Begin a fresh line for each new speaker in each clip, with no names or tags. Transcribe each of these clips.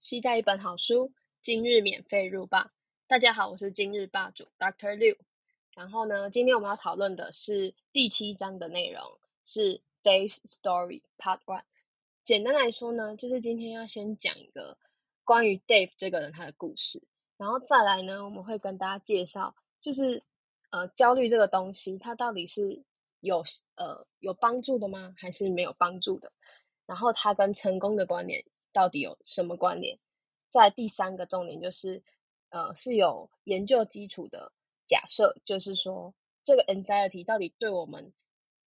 期待一本好书，今日免费入霸。大家好，我是今日霸主 Doctor Liu。然后呢，今天我们要讨论的是第七章的内容，是 Dave's Story Part One。简单来说呢，就是今天要先讲一个关于 Dave 这个人他的故事，然后再来呢，我们会跟大家介绍，就是呃焦虑这个东西，它到底是有呃有帮助的吗，还是没有帮助的？然后它跟成功的关联到底有什么关联？在第三个重点就是，呃，是有研究基础的假设，就是说这个 anxiety 到底对我们，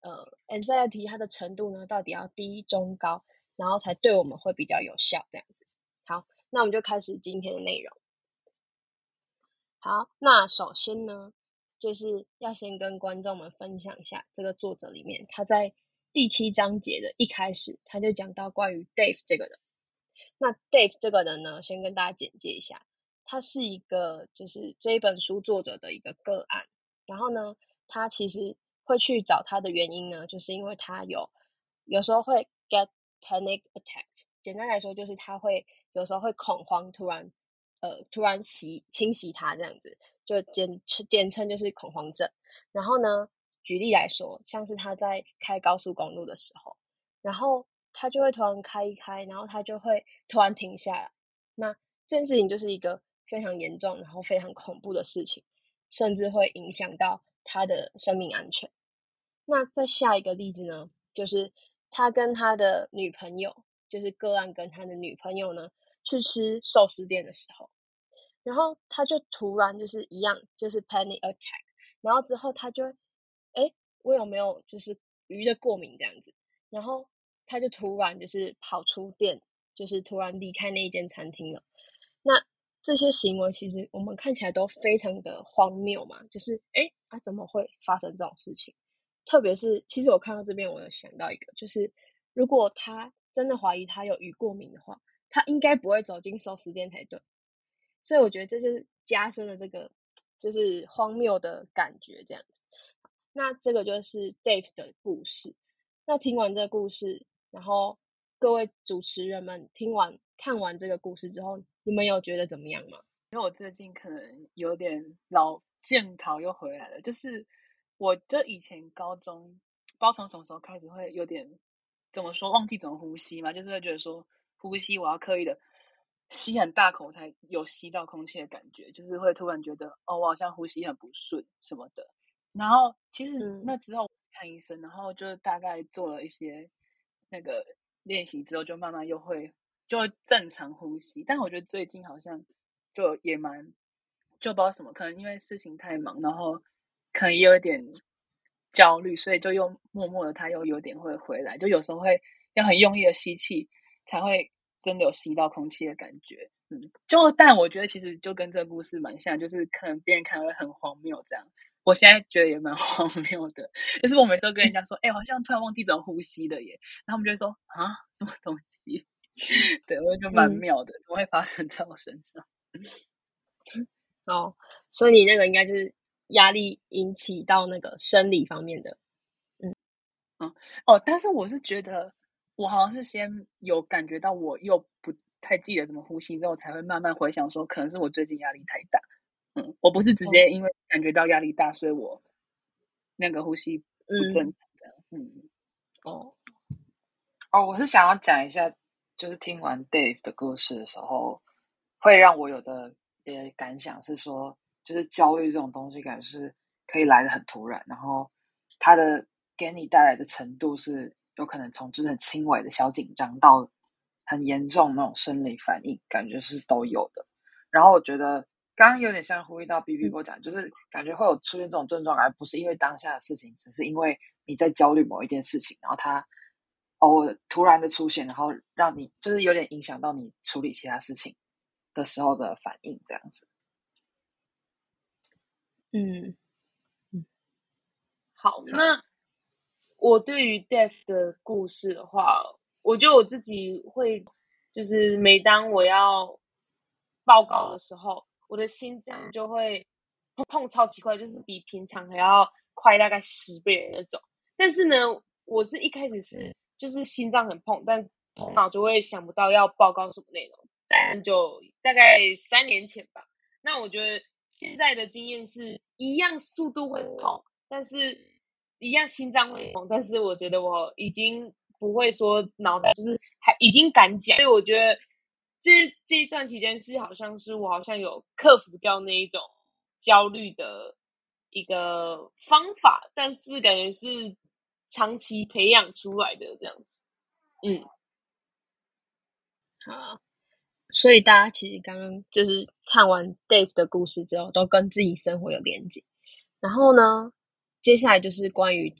呃，anxiety 它的程度呢，到底要低、中、高，然后才对我们会比较有效，这样子。好，那我们就开始今天的内容。好，那首先呢，就是要先跟观众们分享一下这个作者里面他在第七章节的一开始，他就讲到关于 Dave 这个人。那 Dave 这个人呢，先跟大家简介一下，他是一个就是这一本书作者的一个个案。然后呢，他其实会去找他的原因呢，就是因为他有有时候会 get panic attack。简单来说，就是他会有时候会恐慌，突然呃突然袭侵袭他这样子，就简称简称就是恐慌症。然后呢，举例来说，像是他在开高速公路的时候，然后他就会突然开一开，然后他就会突然停下来。那这件事情就是一个非常严重，然后非常恐怖的事情，甚至会影响到他的生命安全。那再下一个例子呢，就是他跟他的女朋友，就是个案跟他的女朋友呢，去吃寿司店的时候，然后他就突然就是一样，就是 panic attack，然后之后他就，哎，我有没有就是鱼的过敏这样子？然后他就突然就是跑出店，就是突然离开那一间餐厅了。那这些行为其实我们看起来都非常的荒谬嘛，就是哎啊怎么会发生这种事情？特别是其实我看到这边，我有想到一个，就是如果他真的怀疑他有鱼过敏的话，他应该不会走进寿司店才对。所以我觉得这就是加深了这个就是荒谬的感觉，这样子。那这个就是 Dave 的故事。那听完这个故事，然后各位主持人们听完看完这个故事之后，你们有觉得怎么样吗？
因为我最近可能有点老剑桃又回来了，就是我就以前高中不知道从什么时候开始会有点怎么说忘记怎么呼吸嘛，就是会觉得说呼吸我要刻意的吸很大口才有吸到空气的感觉，就是会突然觉得哦我好像呼吸很不顺什么的。然后其实
嗯
那之后看医生，然后就大概做了一些那个练习之后，就慢慢又会就会正常呼吸。但我觉得最近好像就也蛮就不知道什么，可能因为事情太忙，然后可能也有一点焦虑，所以就又默默的他又有点会回来，就有时候会要很用力的吸气，才会真的有吸到空气的感觉。嗯，就但我觉得其实就跟这个故事蛮像，就是可能别人看会很荒谬这样。我现在觉得也蛮 荒谬的，就是我每次都跟人家说，哎、好像突然忘记怎么呼吸了耶，然后他们就会说啊，什么东西？对我就蛮
嗯
妙的，怎么会发生在我身上？
哦，所以你那个应该就是压力引起到那个生理方面的。
嗯哦，但是我是觉得，我好像是先有感觉到，我又不太记得怎么呼吸，之后才会慢慢回想说，可能是我最近压力太大。嗯，我不是直接因为感觉到压力大，所以我那个呼吸不正
嗯，
常这样。嗯，
哦，
哦，我是想要讲一下，就是听完 Dave 的故事的时候，会让我有的呃感想是说，就是焦虑这种东西，感觉是可以来的很突然，然后它的给你带来的程度是有可能从就是很轻微的小紧张到很严重那种生理反应，感觉是都有的。然后我觉得刚刚有点像呼吁到 B B 波讲，就是感觉会有出现这种症状，而不是因为当下的事情，只是因为你在焦虑某一件事情，然后它偶尔突然的出现，然后让你就是有点影响到你处理其他事情的时候的反应，这样子。
嗯
好，那我对于 Death 的故事的话，我觉得我自己会，就是每当我要报告的时候，我的心脏就会碰超级快，就是比平常还要快大概十倍的那种。但是呢，我是一开始是就是心脏很痛，但头脑就会想不到要报告什么内容。在就大概三年前吧。那我觉得现在的经验是一样，速度会痛，但是一样心脏会痛，但是我觉得我已经不会说脑袋就是还已经敢讲，所以我觉得这这一段期间是好像是我好像有克服掉那一种焦虑的一个方法，但是感觉是长期培养出来的这样子，嗯，
好。所以大家其实刚刚就是看完 Dave 的故事之后，都跟自己生活有连接。然后呢，接下来就是关于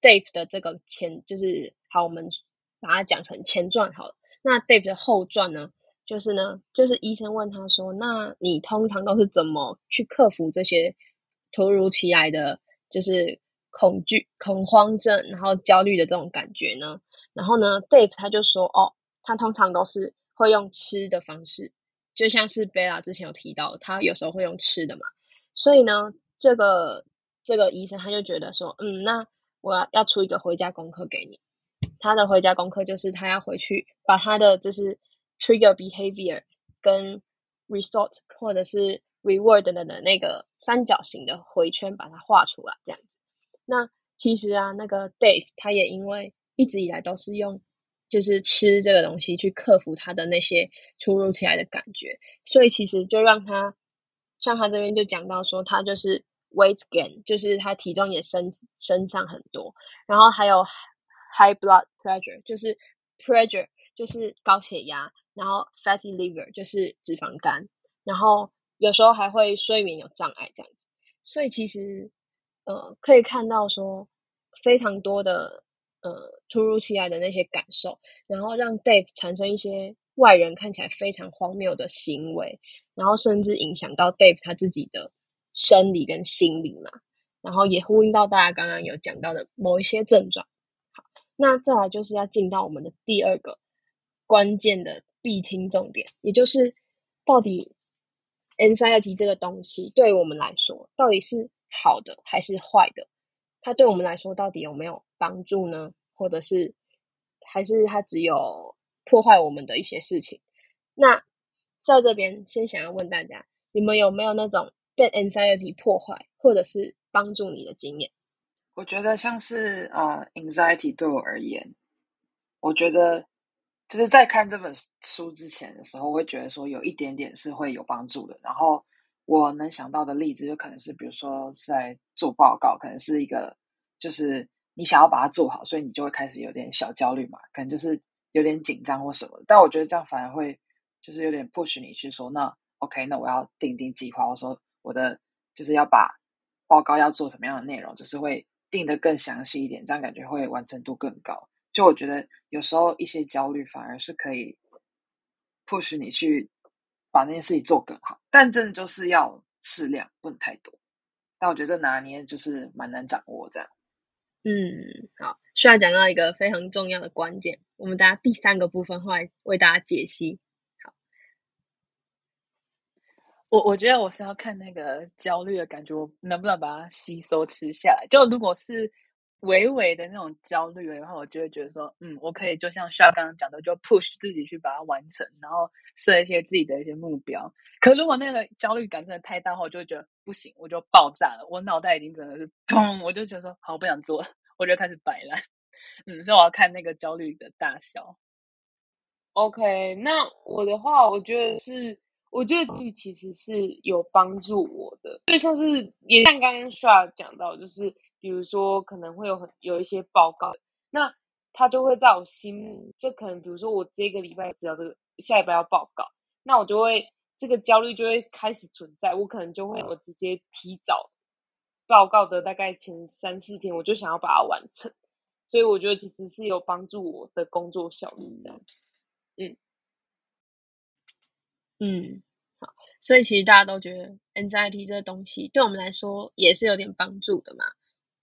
Dave 的这个前，就是好，我们把它讲成前传好了。那 Dave 的后传呢，就是呢，就是医生问他说：“那你通常都是怎么去克服这些突如其来的，就是恐惧、恐慌症，然后焦虑的这种感觉呢？”然后呢，Dave 他就说：“哦，他通常都是。”会用吃的方式，就像是贝拉之前有提到，他有时候会用吃的嘛。所以呢，这个这个医生他就觉得说，嗯，那我要要出一个回家功课给你。他的回家功课就是他要回去把他的就是 trigger behavior 跟 result 或者是 reward 的的那个三角形的回圈把它画出来，这样子。那其实啊，那个 Dave 他也因为一直以来都是用。就是吃这个东西去克服他的那些突如其来的感觉，所以其实就让他像他这边就讲到说，他就是 weight gain，就是他体重也升升上很多，然后还有 high blood pressure，就是 pressure 就是高血压，然后 fatty liver 就是脂肪肝，然后有时候还会睡眠有障碍这样子，所以其实呃可以看到说非常多的。呃，突如其来的那些感受，然后让 Dave 产生一些外人看起来非常荒谬的行为，然后甚至影响到 Dave 他自己的生理跟心理嘛，然后也呼应到大家刚刚有讲到的某一些症状。好，那再来就是要进到我们的第二个关键的必听重点，也就是到底 anxiety 这个东西对我们来说到底是好的还是坏的？它对我们来说到底有没有帮助呢？或者是还是它只有破坏我们的一些事情？那在这边先想要问大家，你们有没有那种被 anxiety 破坏或者是帮助你的经验？
我觉得像是呃 anxiety 对我而言，我觉得就是在看这本书之前的时候，我会觉得说有一点点是会有帮助的。然后我能想到的例子，就可能是比如说在做报告，可能是一个就是你想要把它做好，所以你就会开始有点小焦虑嘛，可能就是有点紧张或什么。但我觉得这样反而会就是有点 push 你去说，那 OK，那我要定定计划，我说我的就是要把报告要做什么样的内容，就是会定的更详细一点，这样感觉会完成度更高。就我觉得有时候一些焦虑反而是可以 push 你去。把那件事情做更好，但真的就是要适量，不能太多。但我觉得这拿捏就是蛮难掌握这样。
嗯，好，需要讲到一个非常重要的关键，我们大家第三个部分会为大家解析。好，
我我觉得我是要看那个焦虑的感觉，我能不能把它吸收吃下来。就如果是。微微的那种焦虑的话，我就会觉得说，嗯，我可以就像需要刚刚讲的，就 push 自己去把它完成，然后设一些自己的一些目标。可如果那个焦虑感真的太大，我就会觉得不行，我就爆炸了，我脑袋已经真的是砰，我就觉得说，好，我不想做了，我就开始摆烂。嗯，所以我要看那个焦虑的大小。
OK，那我的话，我觉得是，我觉得其实是有帮助我的，就像是也像刚刚需要讲到，就是。比如说，可能会有很有一些报告，那他就会在我心，这可能比如说我这个礼拜知道这个，下礼拜要报告，那我就会这个焦虑就会开始存在，我可能就会我直接提早报告的大概前三四天，我就想要把它完成，所以我觉得其实是有帮助我的工作效率这样子，嗯。
嗯，好，所以其实大家都觉得 anxiety 这个东西对我们来说也是有点帮助的嘛。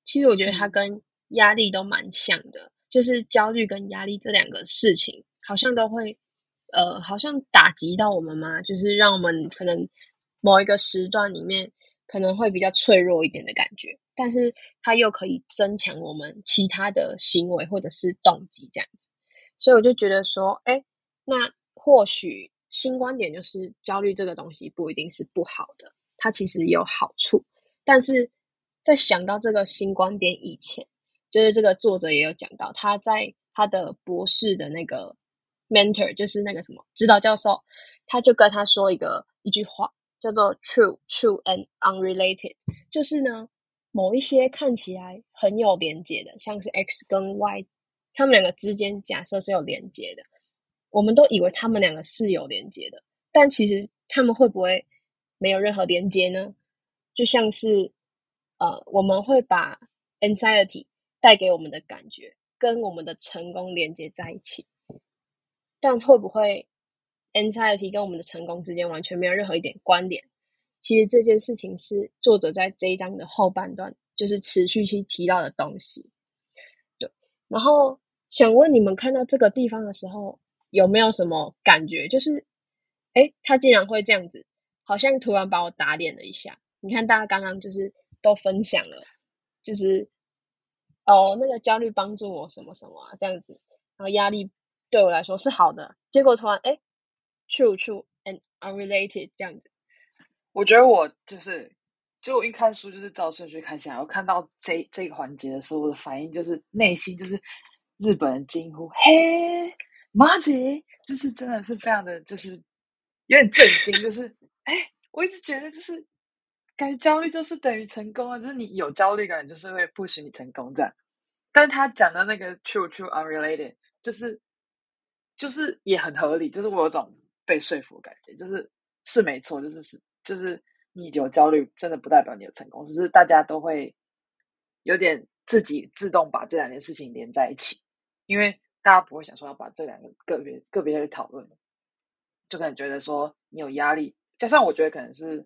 其实我觉得它跟压力都蛮像的，就是焦虑跟压力这两个事情，好像都会，呃，好像打击到我们嘛，就是让我们可能某一个时段里面可能会比较脆弱一点的感觉。但是它又可以增强我们其他的行为或者是动机这样子。所以我就觉得说，哎，那或许新观点就是焦虑这个东西不一定是不好的，它其实有好处。但是在想到这个新观点以前，就是这个作者也有讲到，他在他的博士的那个 mentor，就是那个什么指导教授，他就跟他说一个一句话，叫做 “true, true and unrelated”，就是呢，某一些看起来很有连接的，像是 x 跟 y。他们两个之间假设是有连接的，我们都以为他们两个是有连接的，但其实他们会不会没有任何连接呢？就像是呃，我们会把 anxiety 带给我们的感觉跟我们的成功连接在一起，但会不会 anxiety 跟我们的成功之间完全没有任何一点关联？其实这件事情是作者在这一章的后半段就是持续去提到的东西，对，然后。想问你们看到这个地方的时候有没有什么感觉？就是，哎，他竟然会这样子，好像突然把我打脸了一下。你看，大家刚刚就是都分享了，就是哦，那个焦虑帮助我什么什么啊，这样子，然后压力对我来说是好的。结果突然，哎，true true and unrelated 这样子。
我觉得我就是，就我一看书就是照顺序看下来，我看到这这个环节的时候，我的反应就是内心就是。日本人惊呼：“嘿，马吉！”就是真的是非常的，就是有点震惊。就是，哎，我一直觉得，就是感觉焦虑就是等于成功啊，就是你有焦虑感，就是会不许你成功这样。但他讲的那个 “true true unrelated”，就是就是也很合理，就是我有种被说服的感觉，就是是没错，就是是就是你有焦虑，真的不代表你有成功，只是大家都会有点自己自动把这两件事情连在一起。因为大家不会想说要把这两个个别个别去讨论，就可能觉得说你有压力，加上我觉得可能是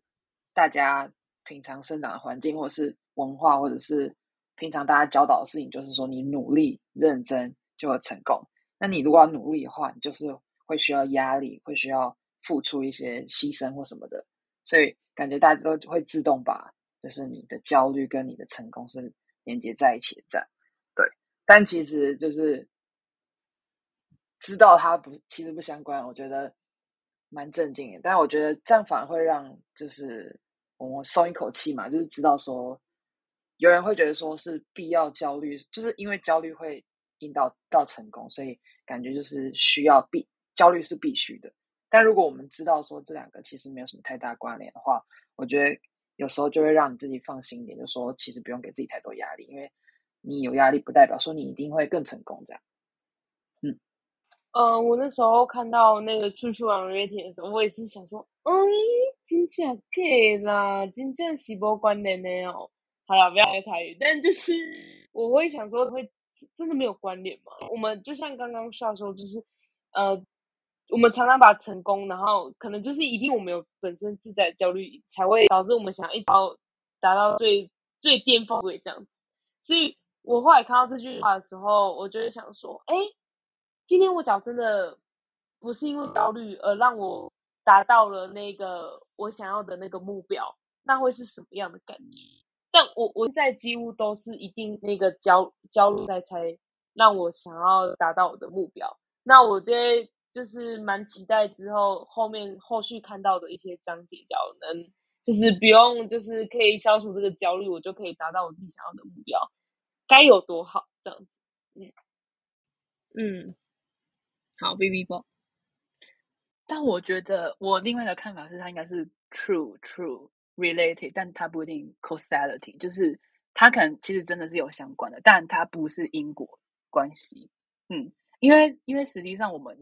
大家平常生长的环境，或者是文化，或者是平常大家教导的事情，就是说你努力认真就会成功。那你如果要努力的话，你就是会需要压力，会需要付出一些牺牲或什么的，所以感觉大家都会自动把就是你的焦虑跟你的成功是连接在一起的，这样对。但其实就是。知道它不其实不相关，我觉得蛮震惊的。但我觉得这样反而会让就是我松一口气嘛，就是知道说有人会觉得说是必要焦虑，就是因为焦虑会引导到成功，所以感觉就是需要必焦虑是必须的。但如果我们知道说这两个其实没有什么太大关联的话，我觉得有时候就会让你自己放心一点，就说其实不用给自己太多压力，因为你有压力不代表说你一定会更成功这样。
嗯，我那时候看到那个《出去玩 rating》的时候，我也是想说，嗯，真假给啦，真正是无关联的哦。好了，不要爱台语，但就是我会想说，会真的没有关联吗？我们就像刚刚笑说，就是呃，我们常常把成功，然后可能就是一定我们有本身自在焦虑，才会导致我们想一招达到最最巅峰位这样子。所以我后来看到这句话的时候，我就会想说，哎。今天我脚真的不是因为焦虑而让我达到了那个我想要的那个目标，那会是什么样的感觉？但我我在几乎都是一定那个焦焦虑在才让我想要达到我的目标。那我这就是蛮期待之后后面后续看到的一些章节，叫能就是不用就是可以消除这个焦虑，我就可以达到我自己想要的目标，该有多好这样子？嗯
嗯。好，B B 波。
但我觉得我另外的看法是，它应该是 true true related，但它不一定 causality，就是它可能其实真的是有相关的，但它不是因果关系。嗯，因为因为实际上我们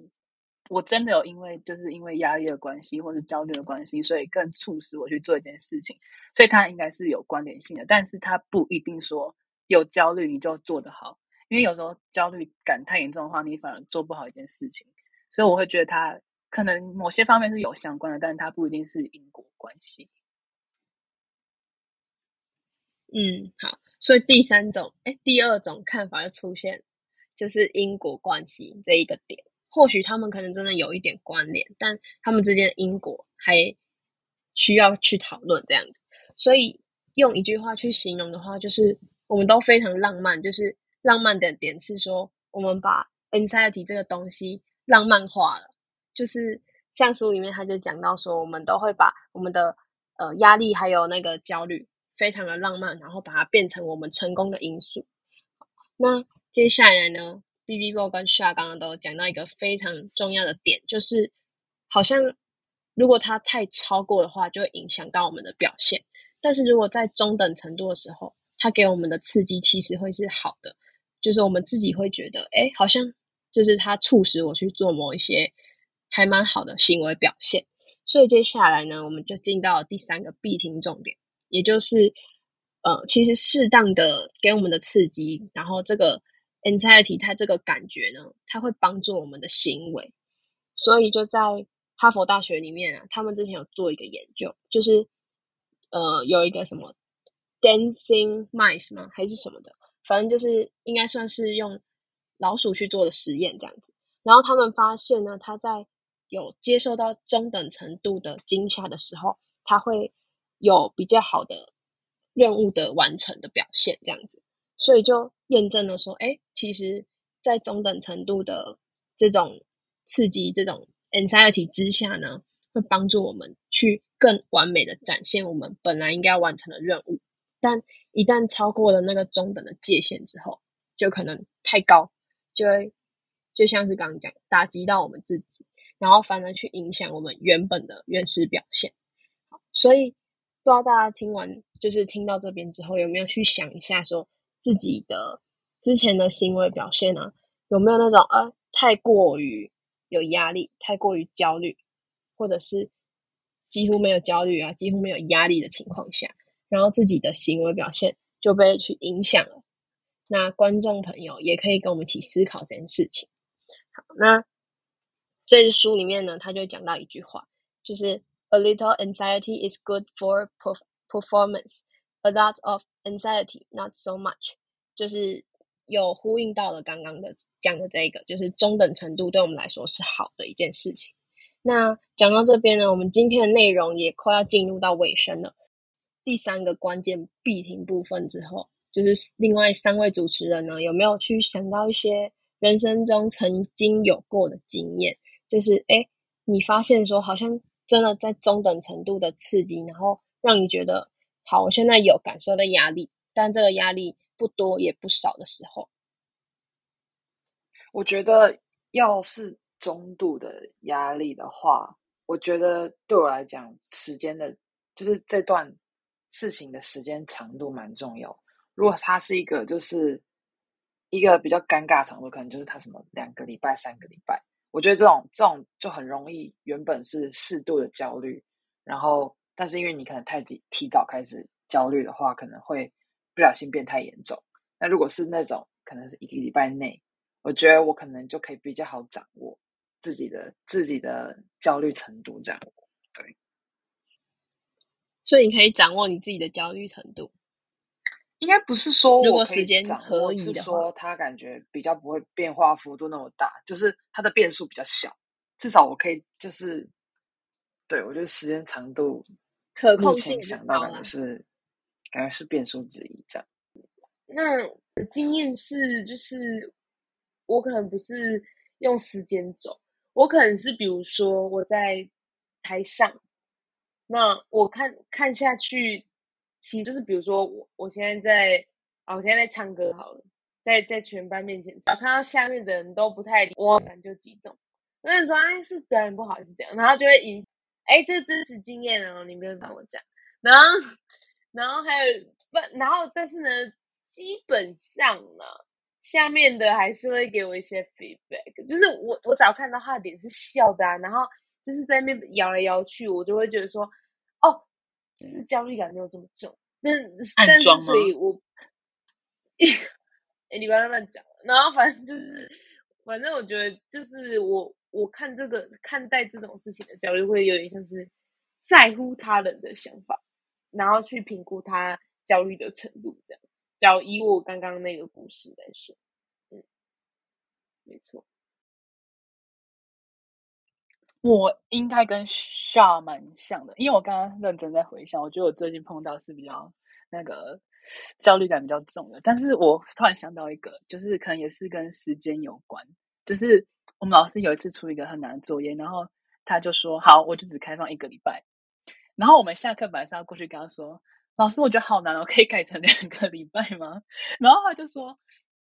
我真的有因为就是因为压力的关系或者焦虑的关系，所以更促使我去做一件事情，所以它应该是有关联性的，但是它不一定说有焦虑你就做得好。因为有时候焦虑感太严重的话，你反而做不好一件事情，所以我会觉得它可能某些方面是有相关的，但是它不一定是因果关系。
嗯，好，所以第三种，哎，第二种看法就出现，就是因果关系这一个点，或许他们可能真的有一点关联，但他们之间的因果还需要去讨论这样子。所以用一句话去形容的话，就是我们都非常浪漫。就是浪漫的点是说，我们把 anxiety 这个东西浪漫化了。就是像书里面他就讲到说，我们都会把我们的呃压力还有那个焦虑非常的浪漫，然后把它变成我们成功的因素。那接下来呢，B B b o 跟 Sha 刚刚都讲到一个非常重要的点，就是好像如果它太超过的话，就会影响到我们的表现。但是如果在中等程度的时候，它给我们的刺激其实会是好的，就是我们自己会觉得，哎，好像就是它促使我去做某一些还蛮好的行为表现。所以接下来呢，我们就进到第三个必听重点，也就是呃，其实适当的给我们的刺激，然后这个 anxiety 它这个感觉呢，它会帮助我们的行为。所以就在哈佛大学里面啊，他们之前有做一个研究，就是。呃，有一个什么 dancing mice 吗？还是什么的？反正就是应该算是用老鼠去做的实验这样子。然后他们发现呢，它在有接受到中等程度的惊吓的时候，它会有比较好的任务的完成的表现这样子。所以就验证了说，哎，其实，在中等程度的这种刺激、这种 anxiety 之下呢，会帮助我们去。更完美的展现我们本来应该完成的任务，但一旦超过了那个中等的界限之后，就可能太高，就会就像是刚刚讲，打击到我们自己，然后反而去影响我们原本的原始表现。所以不知道大家听完，就是听到这边之后，有没有去想一下，说自己的之前的行为表现呢？有没有那种呃太过于有压力、太过于焦虑，或者是？几乎没有焦虑啊，几乎没有压力的情况下，然后自己的行为表现就被去影响了。那观众朋友也可以跟我们一起思考这件事情。好，那这书里面呢，他就讲到一句话，就是 “A little anxiety is good for performance, a lot of anxiety not so much”，就是有呼应到了刚刚的讲的这个，就是中等程度对我们来说是好的一件事情。那讲到这边呢，我们今天的内容也快要进入到尾声了。第三个关键必听部分之后，就是另外三位主持人呢，有没有去想到一些人生中曾经有过的经验？就是哎，你发现说好像真的在中等程度的刺激，然后让你觉得好，我现在有感受到压力，但这个压力不多也不少的时候，
我觉得要是。中度的压力的话，我觉得对我来讲，时间的，就是这段事情的时间长度蛮重要。如果它是一个，就是一个比较尴尬程度，可能就是它什么两个礼拜、三个礼拜，我觉得这种这种就很容易，原本是适度的焦虑，然后但是因为你可能太提提早开始焦虑的话，可能会不小心变太严重。那如果是那种可能是一个礼拜内，我觉得我可能就可以比较好掌握。自己的自己的焦虑程度，这样对，
所以你可以掌握你自己的焦虑程度。
应该不是说
如果时间可以
的说他感觉比较不会变化幅度那么大，就是它的变数比较小。至少我可以就是，对我觉得时间长度
可控性
想到感觉是感觉是变数之一这样。
那经验是就是我可能不是用时间走。我可能是，比如说我在台上，那我看看下去，其实就是比如说我我现在在啊，我现在在唱歌好了，在在全班面前，只要看到下面的人都不太理我，感就集中。那你说哎，是表演不好还是这样？然后就会引哎，这真实经验哦，你没有跟我讲。然后然后还有不，然后但是呢，基本上呢。下面的还是会给我一些 feedback，就是我我只要看到他的脸是笑的啊，然后就是在那边摇来摇去，我就会觉得说，哦，就是焦虑感没有这么重。但但是所以我，哎，你不要乱讲。然后反正就是，反正我觉得就是我我看这个看待这种事情的焦虑，会有点像是在乎他人的想法，然后去评估他焦虑的程度这样。较以我刚刚那个故事来说，嗯，没错，
我应该跟 Sha 蛮像的，因为我刚刚认真在回想，我觉得我最近碰到是比较那个焦虑感比较重的。但是我突然想到一个，就是可能也是跟时间有关，就是我们老师有一次出一个很难的作业，然后他就说：“好，我就只开放一个礼拜。”然后我们下课本来是要过去跟他说：“老师，我觉得好难哦，可以改成两个礼拜吗？” 然后他就说：“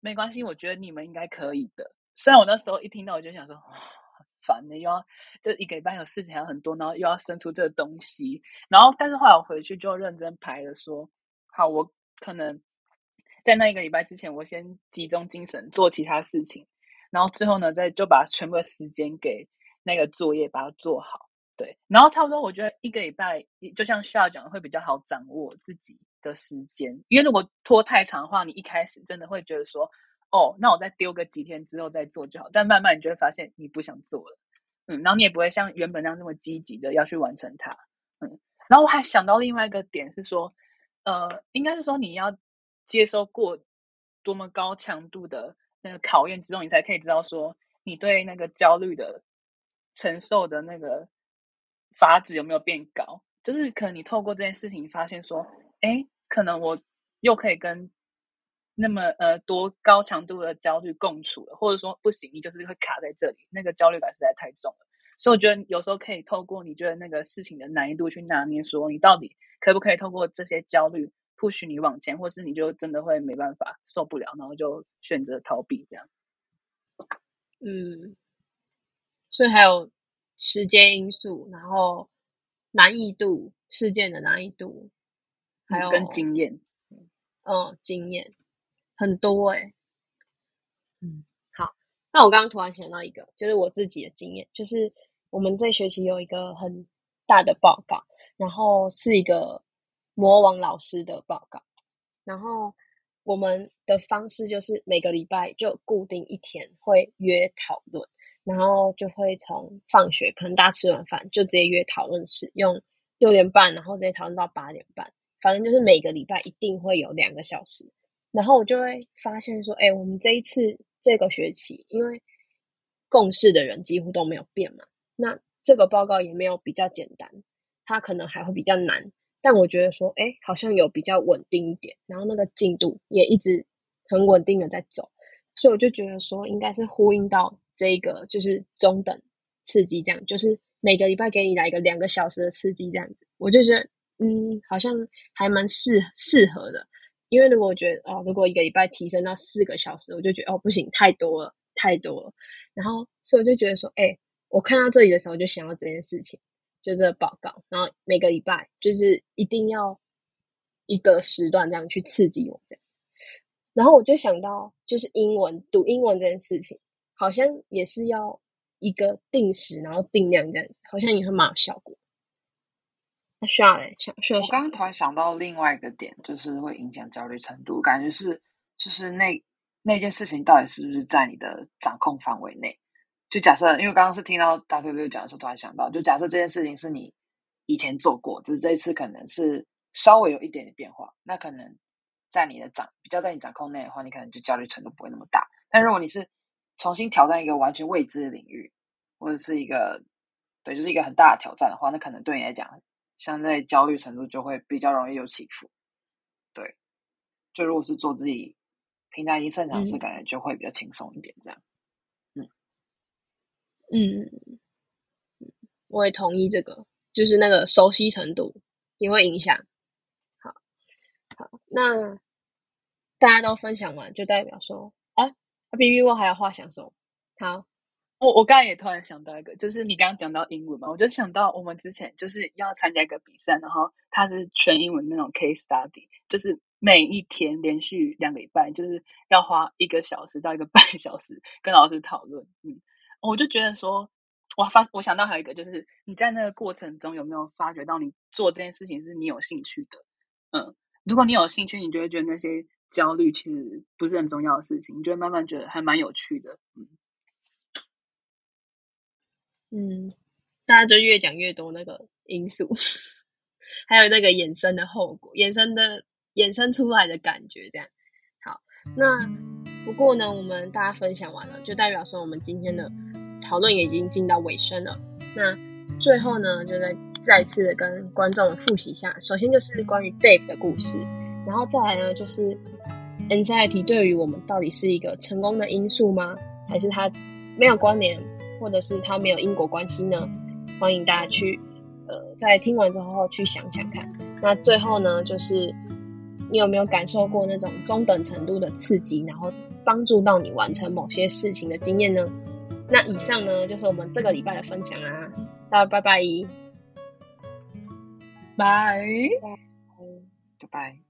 没关系，我觉得你们应该可以的。”虽然我那时候一听到，我就想说。烦的，又要就一个礼拜有事情还很多，然后又要生出这个东西，然后但是后来我回去就认真排了，说好，我可能在那一个礼拜之前，我先集中精神做其他事情，然后最后呢，再就把全部的时间给那个作业把它做好，对，然后差不多我觉得一个礼拜，就像需要讲会比较好掌握自己的时间，因为如果拖太长的话，你一开始真的会觉得说。哦，那我再丢个几天之后再做就好。但慢慢你就会发现你不想做了，嗯，然后你也不会像原本那样那么积极的要去完成它，嗯。然后我还想到另外一个点是说，呃，应该是说你要接受过多么高强度的那个考验之后，你才可以知道说你对那个焦虑的承受的那个阀值有没有变高。就是可能你透过这件事情发现说，哎，可能我又可以跟。那么呃多高强度的焦虑共处了，或者说不行，你就是会卡在这里，那个焦虑感实在太重了。所以我觉得有时候可以透过你觉得那个事情的难易度去拿捏，说你到底可不可以透过这些焦虑 push 你往前，或是你就真的会没办法受不了，然后就选择逃避这样。
嗯，所以还有时间因素，然后难易度事件的难易度，还有
跟经验，
嗯，经验。很多哎，嗯，好，那我刚刚突然想到一个，就是我自己的经验，就是我们这学期有一个很大的报告，然后是一个魔王老师的报告，然后我们的方式就是每个礼拜就固定一天会约讨论，然后就会从放学可能大家吃完饭就直接约讨论室，用六点半，然后直接讨论到八点半，反正就是每个礼拜一定会有两个小时。然后我就会发现说，哎，我们这一次这个学期，因为共事的人几乎都没有变嘛，那这个报告也没有比较简单，它可能还会比较难。但我觉得说，哎，好像有比较稳定一点，然后那个进度也一直很稳定的在走，所以我就觉得说，应该是呼应到这一个就是中等刺激这样，就是每个礼拜给你来一个两个小时的刺激这样子，我就觉得，嗯，好像还蛮适适合的。因为如果我觉得哦，如果一个礼拜提升到四个小时，我就觉得哦不行，太多了，太多了。然后所以我就觉得说，哎，我看到这里的时候就想到这件事情，就这个报告。然后每个礼拜就是一定要一个时段这样去刺激我这样。然后我就想到，就是英文读英文这件事情，好像也是要一个定时，然后定量这样，好像也会蛮有效果。那需要嘞，需需要。
我刚刚突然想到另外一个点，就是会影响焦虑程度，感觉是就是那那件事情到底是不是在你的掌控范围内？就假设，因为刚刚是听到大哥哥讲的时候，突然想到，就假设这件事情是你以前做过，只是这一次可能是稍微有一点点变化，那可能在你的掌比较在你掌控内的话，你可能就焦虑程度不会那么大。但如果你是重新挑战一个完全未知的领域，或者是一个对，就是一个很大的挑战的话，那可能对你来讲。相对焦虑程度就会比较容易有起伏，对。就如果是做自己平常已经擅长事，感觉就会比较轻松一点，这样。
嗯嗯，我也同意这个，就是那个熟悉程度也会影响。好，好，那大家都分享完，就代表说，啊，B B 我还有话想说，好。
我我刚才也突然想到一个，就是你刚刚讲到英文嘛，我就想到我们之前就是要参加一个比赛，然后它是全英文那种 case study，就是每一天连续两个礼拜，就是要花一个小时到一个半小时跟老师讨论。嗯，我就觉得说，我发我想到还有一个，就是你在那个过程中有没有发觉到你做这件事情是你有兴趣的？嗯，如果你有兴趣，你就会觉得那些焦虑其实不是很重要的事情，你就会慢慢觉得还蛮有趣的。嗯。
嗯，大家就越讲越多那个因素，还有那个衍生的后果，衍生的衍生出来的感觉，这样好。那不过呢，我们大家分享完了，就代表说我们今天的讨论也已经进到尾声了。那最后呢，就再再次的跟观众复习一下，首先就是关于 Dave 的故事，然后再来呢，就是 anxiety 对于我们到底是一个成功的因素吗？还是它没有关联，或者是它没有因果关系呢？欢迎大家去呃，在听完之后去想想看。那最后呢，就是你有没有感受过那种中等程度的刺激，然后帮助到你完成某些事情的经验呢？那以上呢，就是我们这个礼拜的分享啊，大家拜拜。
拜。
拜拜。